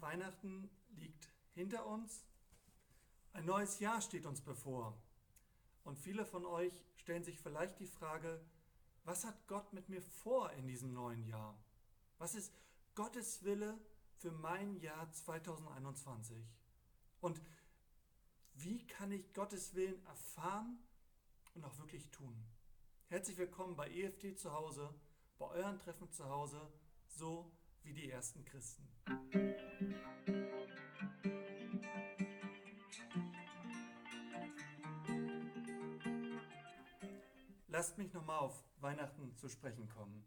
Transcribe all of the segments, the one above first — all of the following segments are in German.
Weihnachten liegt hinter uns. Ein neues Jahr steht uns bevor. Und viele von euch stellen sich vielleicht die Frage, was hat Gott mit mir vor in diesem neuen Jahr? Was ist Gottes Wille für mein Jahr 2021? Und wie kann ich Gottes Willen erfahren und auch wirklich tun? Herzlich willkommen bei EFT zu Hause, bei euren Treffen zu Hause, so wie die ersten Christen. Lasst mich nochmal auf Weihnachten zu sprechen kommen.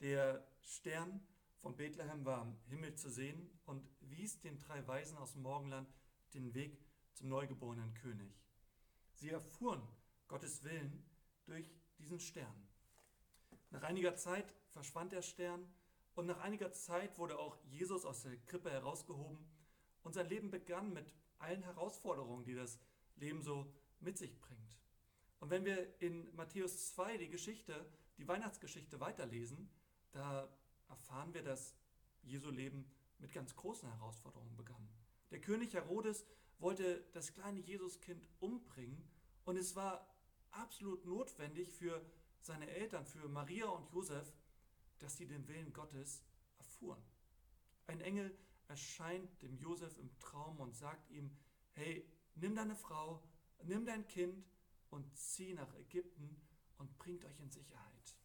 Der Stern von Bethlehem war am Himmel zu sehen und wies den drei Weisen aus dem Morgenland den Weg zum neugeborenen König. Sie erfuhren Gottes Willen durch diesen Stern. Nach einiger Zeit verschwand der Stern und nach einiger Zeit wurde auch Jesus aus der Krippe herausgehoben und sein Leben begann mit allen Herausforderungen, die das Leben so mit sich bringt. Und wenn wir in Matthäus 2 die Geschichte, die Weihnachtsgeschichte weiterlesen, da erfahren wir, dass Jesu Leben mit ganz großen Herausforderungen begann. Der König Herodes wollte das kleine Jesuskind umbringen und es war absolut notwendig für seine Eltern, für Maria und Josef, dass sie den Willen Gottes erfuhren. Ein Engel erscheint dem Josef im Traum und sagt ihm, hey, nimm deine Frau, nimm dein Kind und zieh nach Ägypten und bringt euch in Sicherheit.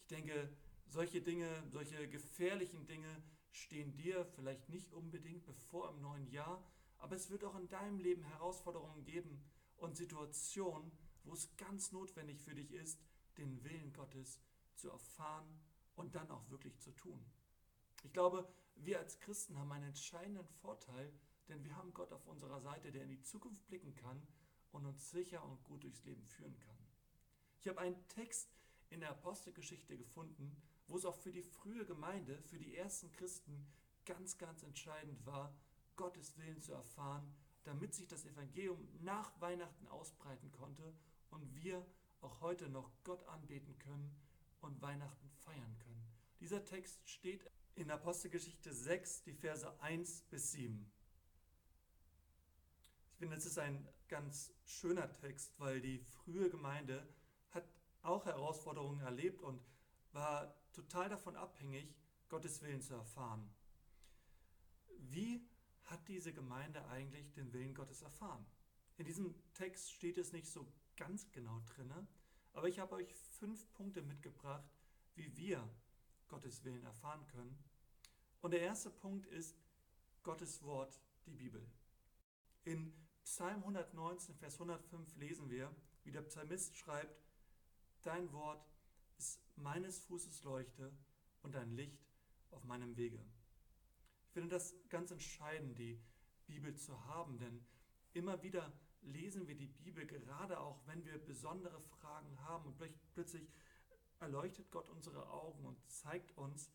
Ich denke, solche Dinge, solche gefährlichen Dinge stehen dir vielleicht nicht unbedingt bevor im neuen Jahr, aber es wird auch in deinem Leben Herausforderungen geben und Situationen, wo es ganz notwendig für dich ist, den Willen Gottes zu erfahren und dann auch wirklich zu tun. Ich glaube, wir als Christen haben einen entscheidenden Vorteil, denn wir haben Gott auf unserer Seite, der in die Zukunft blicken kann und uns sicher und gut durchs Leben führen kann. Ich habe einen Text in der Apostelgeschichte gefunden, wo es auch für die frühe Gemeinde, für die ersten Christen ganz, ganz entscheidend war, Gottes Willen zu erfahren, damit sich das Evangelium nach Weihnachten ausbreiten konnte und wir auch heute noch Gott anbeten können und Weihnachten feiern können. Dieser Text steht in Apostelgeschichte 6, die Verse 1 bis 7. Ich finde, es ist ein ganz schöner Text, weil die frühe Gemeinde hat auch Herausforderungen erlebt und war total davon abhängig, Gottes Willen zu erfahren. Wie hat diese Gemeinde eigentlich den Willen Gottes erfahren? In diesem Text steht es nicht so ganz genau drin, aber ich habe euch fünf Punkte mitgebracht, wie wir Gottes Willen erfahren können. Und der erste Punkt ist Gottes Wort, die Bibel. In Psalm 119, Vers 105 lesen wir, wie der Psalmist schreibt, Dein Wort ist meines Fußes Leuchte und ein Licht auf meinem Wege. Ich finde das ganz entscheidend, die Bibel zu haben, denn immer wieder lesen wir die Bibel, gerade auch wenn wir besondere Fragen haben und plötzlich erleuchtet Gott unsere Augen und zeigt uns,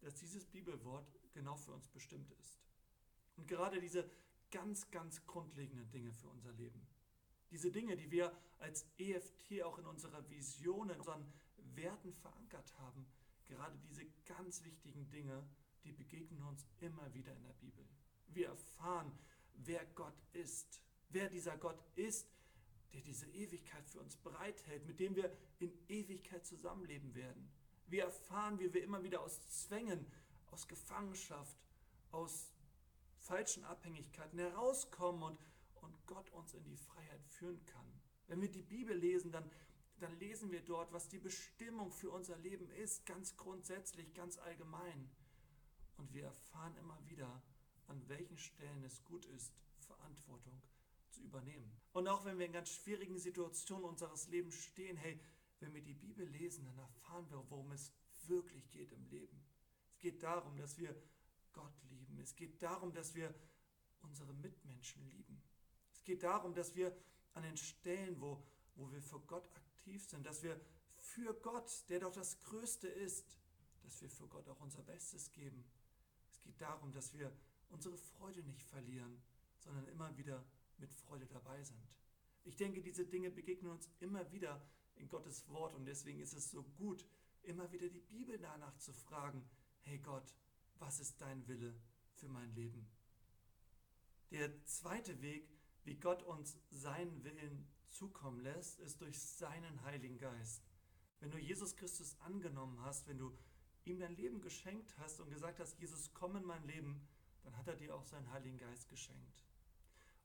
dass dieses Bibelwort genau für uns bestimmt ist. Und gerade diese ganz, ganz grundlegende Dinge für unser Leben. Diese Dinge, die wir als EFT auch in unserer Vision, in unseren Werten verankert haben, gerade diese ganz wichtigen Dinge, die begegnen uns immer wieder in der Bibel. Wir erfahren, wer Gott ist, wer dieser Gott ist, der diese Ewigkeit für uns bereithält, mit dem wir in Ewigkeit zusammenleben werden. Wir erfahren, wie wir immer wieder aus Zwängen, aus Gefangenschaft, aus falschen Abhängigkeiten herauskommen und, und Gott uns in die Freiheit führen kann. Wenn wir die Bibel lesen, dann, dann lesen wir dort, was die Bestimmung für unser Leben ist, ganz grundsätzlich, ganz allgemein. Und wir erfahren immer wieder, an welchen Stellen es gut ist, Verantwortung zu übernehmen. Und auch wenn wir in ganz schwierigen Situationen unseres Lebens stehen, hey, wenn wir die Bibel lesen, dann erfahren wir, worum es wirklich geht im Leben. Es geht darum, dass wir Gott lieben. Es geht darum, dass wir unsere Mitmenschen lieben. Es geht darum, dass wir an den Stellen, wo, wo wir für Gott aktiv sind, dass wir für Gott, der doch das Größte ist, dass wir für Gott auch unser Bestes geben. Es geht darum, dass wir unsere Freude nicht verlieren, sondern immer wieder mit Freude dabei sind. Ich denke, diese Dinge begegnen uns immer wieder in Gottes Wort und deswegen ist es so gut, immer wieder die Bibel danach zu fragen, hey Gott, was ist dein Wille für mein Leben. Der zweite Weg, wie Gott uns seinen Willen zukommen lässt, ist durch seinen Heiligen Geist. Wenn du Jesus Christus angenommen hast, wenn du ihm dein Leben geschenkt hast und gesagt hast, Jesus, komm in mein Leben, dann hat er dir auch seinen Heiligen Geist geschenkt.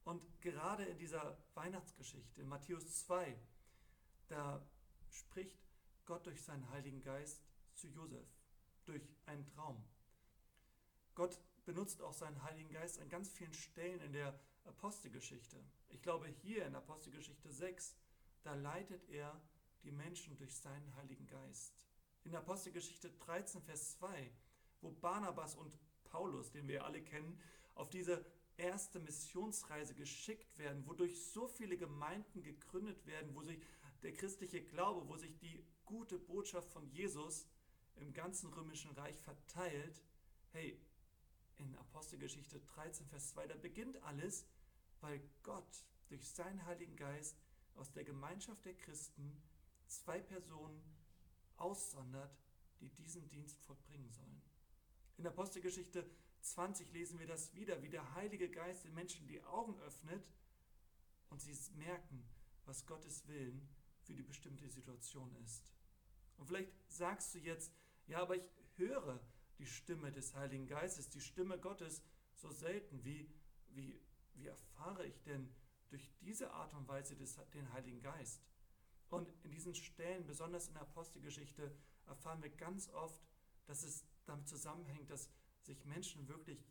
Und gerade in dieser Weihnachtsgeschichte, in Matthäus 2, da spricht Gott durch seinen Heiligen Geist zu Josef, durch einen Traum. Gott benutzt auch seinen Heiligen Geist an ganz vielen Stellen in der Apostelgeschichte. Ich glaube, hier in Apostelgeschichte 6, da leitet er die Menschen durch seinen Heiligen Geist. In Apostelgeschichte 13, Vers 2, wo Barnabas und Paulus, den wir alle kennen, auf diese erste Missionsreise geschickt werden, wodurch so viele Gemeinden gegründet werden, wo sich der christliche Glaube, wo sich die gute Botschaft von Jesus im ganzen römischen Reich verteilt. Hey, in Apostelgeschichte 13, Vers 2, da beginnt alles, weil Gott durch seinen Heiligen Geist aus der Gemeinschaft der Christen zwei Personen aussondert, die diesen Dienst vollbringen sollen. In Apostelgeschichte 20 lesen wir das wieder, wie der Heilige Geist den Menschen die Augen öffnet und sie merken, was Gottes Willen für die bestimmte Situation ist. Und vielleicht sagst du jetzt, ja, aber ich höre die Stimme des Heiligen Geistes, die Stimme Gottes so selten. Wie, wie, wie erfahre ich denn durch diese Art und Weise des, den Heiligen Geist? Und in diesen Stellen, besonders in der Apostelgeschichte, erfahren wir ganz oft, dass es damit zusammenhängt, dass sich Menschen wirklich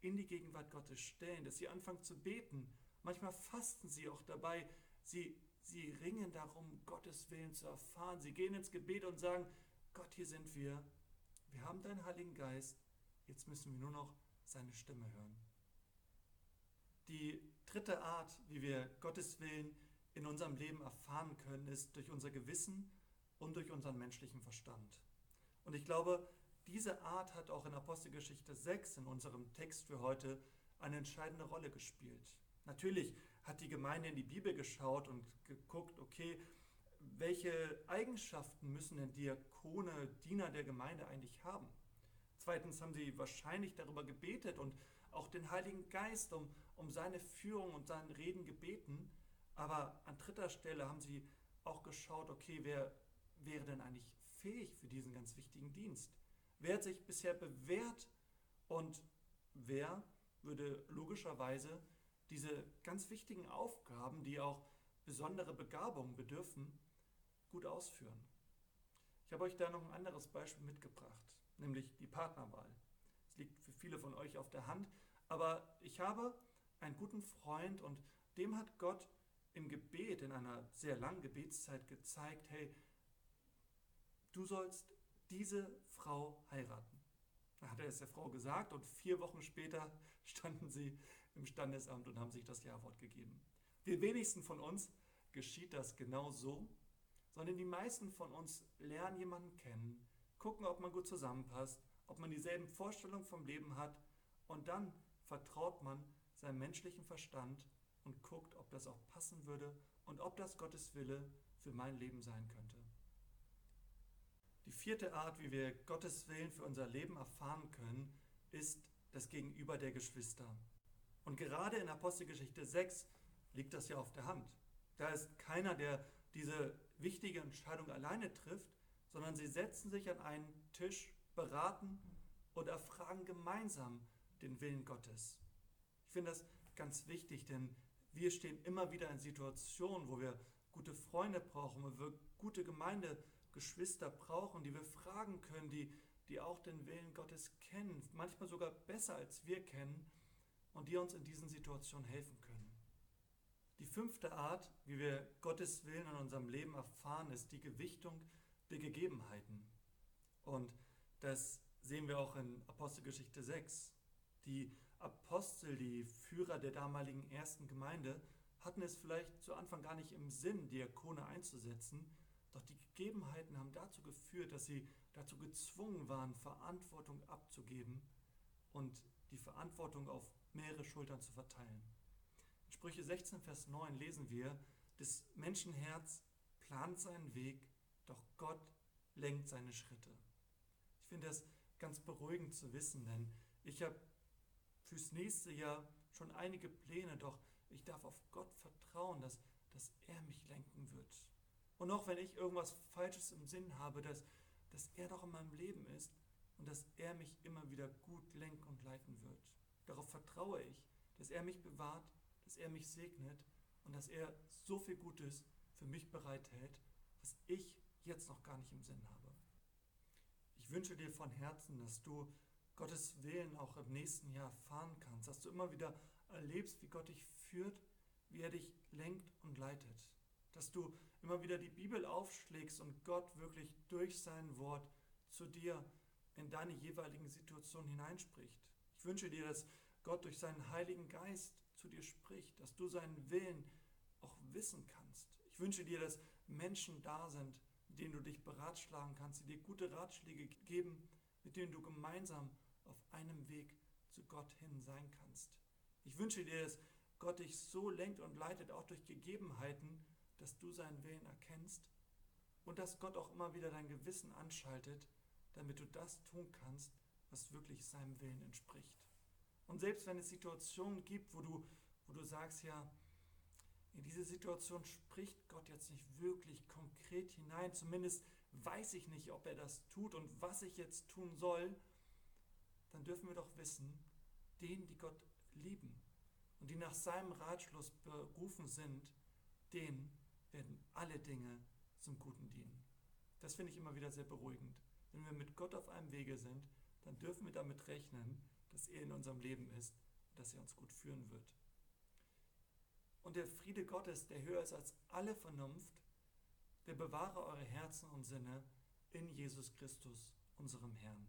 in die Gegenwart Gottes stellen, dass sie anfangen zu beten. Manchmal fasten sie auch dabei. Sie, sie ringen darum, Gottes Willen zu erfahren. Sie gehen ins Gebet und sagen, Gott, hier sind wir. Wir haben deinen Heiligen Geist. Jetzt müssen wir nur noch seine Stimme hören. Die dritte Art, wie wir Gottes Willen in unserem Leben erfahren können, ist durch unser Gewissen und durch unseren menschlichen Verstand. Und ich glaube, diese Art hat auch in Apostelgeschichte 6 in unserem Text für heute eine entscheidende Rolle gespielt. Natürlich hat die Gemeinde in die Bibel geschaut und geguckt, okay, welche Eigenschaften müssen denn Diakone, Diener der Gemeinde eigentlich haben? Zweitens haben sie wahrscheinlich darüber gebetet und auch den Heiligen Geist um, um seine Führung und sein Reden gebeten. Aber an dritter Stelle haben sie auch geschaut, okay, wer wäre denn eigentlich fähig für diesen ganz wichtigen Dienst? Wer hat sich bisher bewährt und wer würde logischerweise diese ganz wichtigen Aufgaben, die auch besondere Begabungen bedürfen, gut ausführen? Ich habe euch da noch ein anderes Beispiel mitgebracht, nämlich die Partnerwahl. Es liegt für viele von euch auf der Hand, aber ich habe einen guten Freund und dem hat Gott im Gebet, in einer sehr langen Gebetszeit gezeigt, hey, du sollst diese Frau heiraten. Da hat er es der Frau gesagt und vier Wochen später standen sie im Standesamt und haben sich das Ja-Wort gegeben. Den wenigsten von uns geschieht das genau so, sondern die meisten von uns lernen jemanden kennen, gucken, ob man gut zusammenpasst, ob man dieselben Vorstellungen vom Leben hat und dann vertraut man seinem menschlichen Verstand und guckt, ob das auch passen würde und ob das Gottes Wille für mein Leben sein könnte. Die vierte Art, wie wir Gottes Willen für unser Leben erfahren können, ist das Gegenüber der Geschwister. Und gerade in Apostelgeschichte 6 liegt das ja auf der Hand. Da ist keiner, der diese wichtige Entscheidung alleine trifft, sondern sie setzen sich an einen Tisch, beraten und erfragen gemeinsam den Willen Gottes. Ich finde das ganz wichtig, denn wir stehen immer wieder in Situationen, wo wir gute Freunde brauchen, wo wir gute Gemeinde Geschwister brauchen, die wir fragen können, die, die auch den Willen Gottes kennen, manchmal sogar besser als wir kennen und die uns in diesen Situationen helfen können. Die fünfte Art, wie wir Gottes Willen in unserem Leben erfahren, ist die Gewichtung der Gegebenheiten. Und das sehen wir auch in Apostelgeschichte 6. Die Apostel, die Führer der damaligen ersten Gemeinde, hatten es vielleicht zu Anfang gar nicht im Sinn, Diakone einzusetzen, doch die Gegebenheiten haben dazu geführt, dass sie dazu gezwungen waren, Verantwortung abzugeben und die Verantwortung auf mehrere Schultern zu verteilen. In Sprüche 16, Vers 9 lesen wir, des Menschenherz plant seinen Weg, doch Gott lenkt seine Schritte. Ich finde das ganz beruhigend zu wissen, denn ich habe fürs nächste Jahr schon einige Pläne, doch ich darf auf Gott vertrauen, dass, dass er mich lenken wird. Und auch wenn ich irgendwas Falsches im Sinn habe, dass, dass er doch in meinem Leben ist und dass er mich immer wieder gut lenken und leiten wird. Darauf vertraue ich, dass er mich bewahrt, dass er mich segnet und dass er so viel Gutes für mich bereithält, was ich jetzt noch gar nicht im Sinn habe. Ich wünsche dir von Herzen, dass du Gottes Willen auch im nächsten Jahr fahren kannst, dass du immer wieder erlebst, wie Gott dich führt, wie er dich lenkt und leitet, dass du immer wieder die Bibel aufschlägst und Gott wirklich durch sein Wort zu dir in deine jeweiligen Situationen hineinspricht. Ich wünsche dir, dass Gott durch seinen Heiligen Geist zu dir spricht, dass du seinen Willen auch wissen kannst. Ich wünsche dir, dass Menschen da sind, denen du dich beratschlagen kannst, die dir gute Ratschläge geben, mit denen du gemeinsam auf einem Weg zu Gott hin sein kannst. Ich wünsche dir, dass Gott dich so lenkt und leitet, auch durch Gegebenheiten, dass du seinen Willen erkennst und dass Gott auch immer wieder dein Gewissen anschaltet, damit du das tun kannst, was wirklich seinem Willen entspricht. Und selbst wenn es Situationen gibt, wo du, wo du sagst, ja, in diese Situation spricht Gott jetzt nicht wirklich konkret hinein, zumindest weiß ich nicht, ob er das tut und was ich jetzt tun soll, dann dürfen wir doch wissen, denen, die Gott lieben und die nach seinem Ratschluss berufen sind, denen werden alle Dinge zum Guten dienen. Das finde ich immer wieder sehr beruhigend. Wenn wir mit Gott auf einem Wege sind, dann dürfen wir damit rechnen, dass er in unserem Leben ist dass er uns gut führen wird. Und der Friede Gottes, der höher ist als alle Vernunft, der bewahre eure Herzen und Sinne in Jesus Christus, unserem Herrn.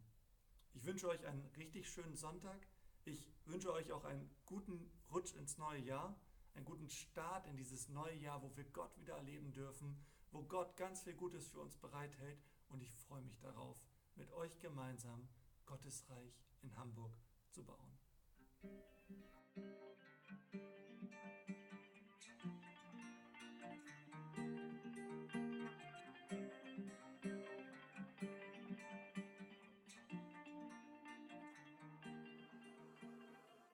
Ich wünsche euch einen richtig schönen Sonntag. Ich wünsche euch auch einen guten Rutsch ins neue Jahr, einen guten Start in dieses neue Jahr, wo wir Gott wieder erleben dürfen, wo Gott ganz viel Gutes für uns bereithält. Und ich freue mich darauf, mit euch gemeinsam Gottes Reich in Hamburg zu bauen.